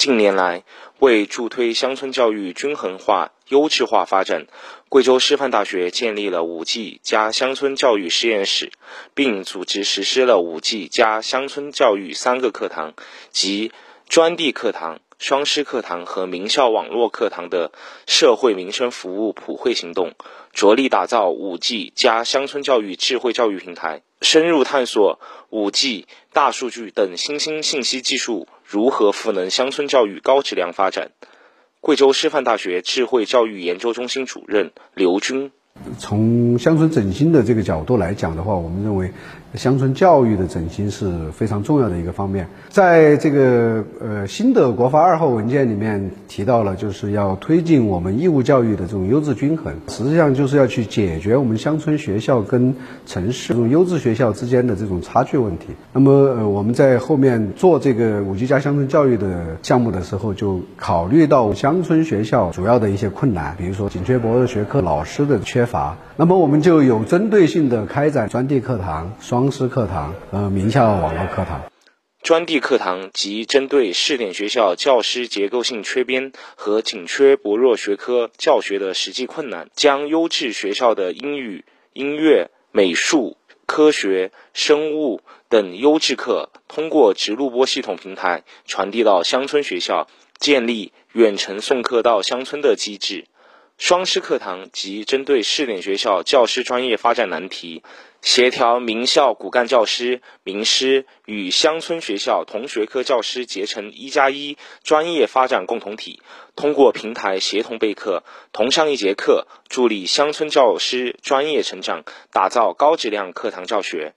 近年来，为助推乡村教育均衡化、优质化发展，贵州师范大学建立了五 G 加乡村教育实验室，并组织实施了五 G 加乡村教育三个课堂及专递课堂。双师课堂和名校网络课堂的社会民生服务普惠行动，着力打造五 G 加乡村教育智慧教育平台，深入探索五 G、大数据等新兴信息技术如何赋能乡村教育高质量发展。贵州师范大学智慧教育研究中心主任刘军。从乡村振兴的这个角度来讲的话，我们认为乡村教育的振兴是非常重要的一个方面。在这个呃新的国发二号文件里面提到了，就是要推进我们义务教育的这种优质均衡，实际上就是要去解决我们乡村学校跟城市这种优质学校之间的这种差距问题。那么呃我们在后面做这个五 G 加乡村教育的项目的时候，就考虑到乡村学校主要的一些困难，比如说紧缺薄弱学科、老师的缺。法，那么我们就有针对性的开展专递课堂、双师课堂和名校网络课堂。专递课堂即针对试点学校教师结构性缺编和紧缺薄弱学科教学的实际困难，将优质学校的英语、音乐、美术、科学、生物等优质课，通过直录播系统平台传递到乡村学校，建立远程送课到乡村的机制。双师课堂即针对试点学校教师专业发展难题，协调名校骨干教师、名师与乡村学校同学科教师结成一加一专业发展共同体，通过平台协同备课，同上一节课，助力乡村教师专业成长，打造高质量课堂教学。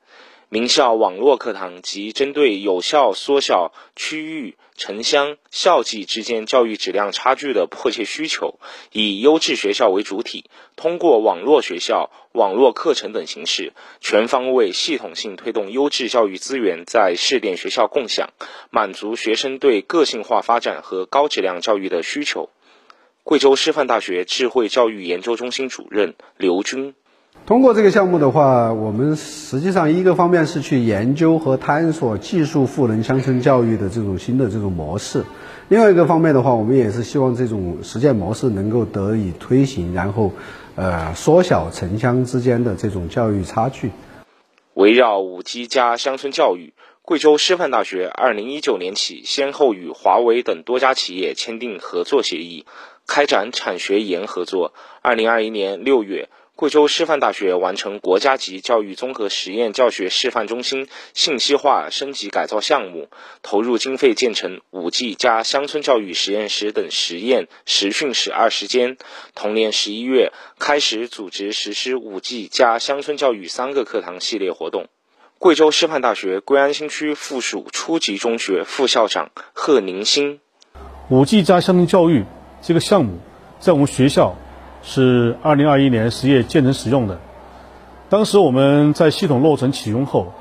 名校网络课堂即针对有效缩小区域、城乡、校际之间教育质量差距的迫切需求，以优质学校为主体，通过网络学校、网络课程等形式，全方位、系统性推动优质教育资源在试点学校共享，满足学生对个性化发展和高质量教育的需求。贵州师范大学智慧教育研究中心主任刘军。通过这个项目的话，我们实际上一个方面是去研究和探索技术赋能乡村教育的这种新的这种模式，另外一个方面的话，我们也是希望这种实践模式能够得以推行，然后，呃，缩小城乡之间的这种教育差距。围绕五 G 加乡村教育，贵州师范大学二零一九年起，先后与华为等多家企业签订合作协议，开展产学研合作。二零二一年六月。贵州师范大学完成国家级教育综合实验教学示范中心信息化升级改造项目，投入经费建成五 G 加乡村教育实验室等实验实训室二十间。同年十一月，开始组织实施五 G 加乡村教育三个课堂系列活动。贵州师范大学贵安新区附属初级中学副校长贺宁新：五 G 加乡村教育这个项目，在我们学校。是二零二一年十月建成使用的。当时我们在系统落成启用后，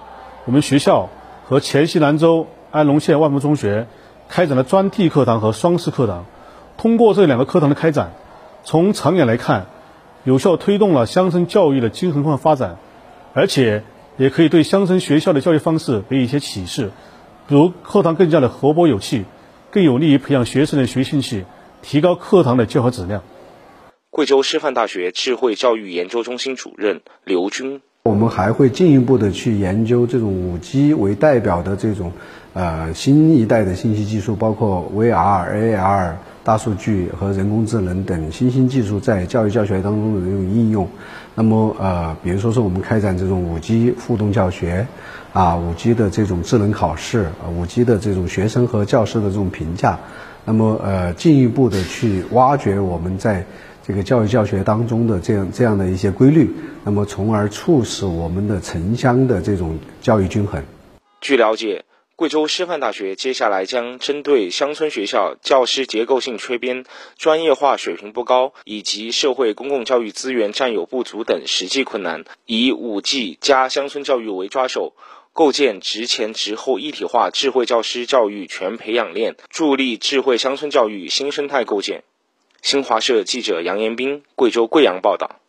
我们学校和黔西南州安龙县万福中学开展了专递课堂和双师课堂。通过这两个课堂的开展，从长远来看，有效推动了乡村教育的均衡化发展，而且也可以对乡村学校的教育方式给予一些启示，如课堂更加的活泼有趣，更有利于培养学生的学习兴趣，提高课堂的教学质量。贵州师范大学智慧教育研究中心主任刘军，我们还会进一步的去研究这种五 G 为代表的这种呃新一代的信息技术，包括 VR、AR、大数据和人工智能等新兴技术在教育教学当中的这种应用。那么呃，比如说是我们开展这种五 G 互动教学，啊，五 G 的这种智能考试，五 G 的这种学生和教师的这种评价，那么呃，进一步的去挖掘我们在这个教育教学当中的这样这样的一些规律，那么从而促使我们的城乡的这种教育均衡。据了解，贵州师范大学接下来将针对乡村学校教师结构性缺编、专业化水平不高以及社会公共教育资源占有不足等实际困难，以五 G 加乡村教育为抓手，构建职前职后一体化智慧教师教育全培养链，助力智慧乡村教育新生态构建。新华社记者杨延斌，贵州贵阳报道。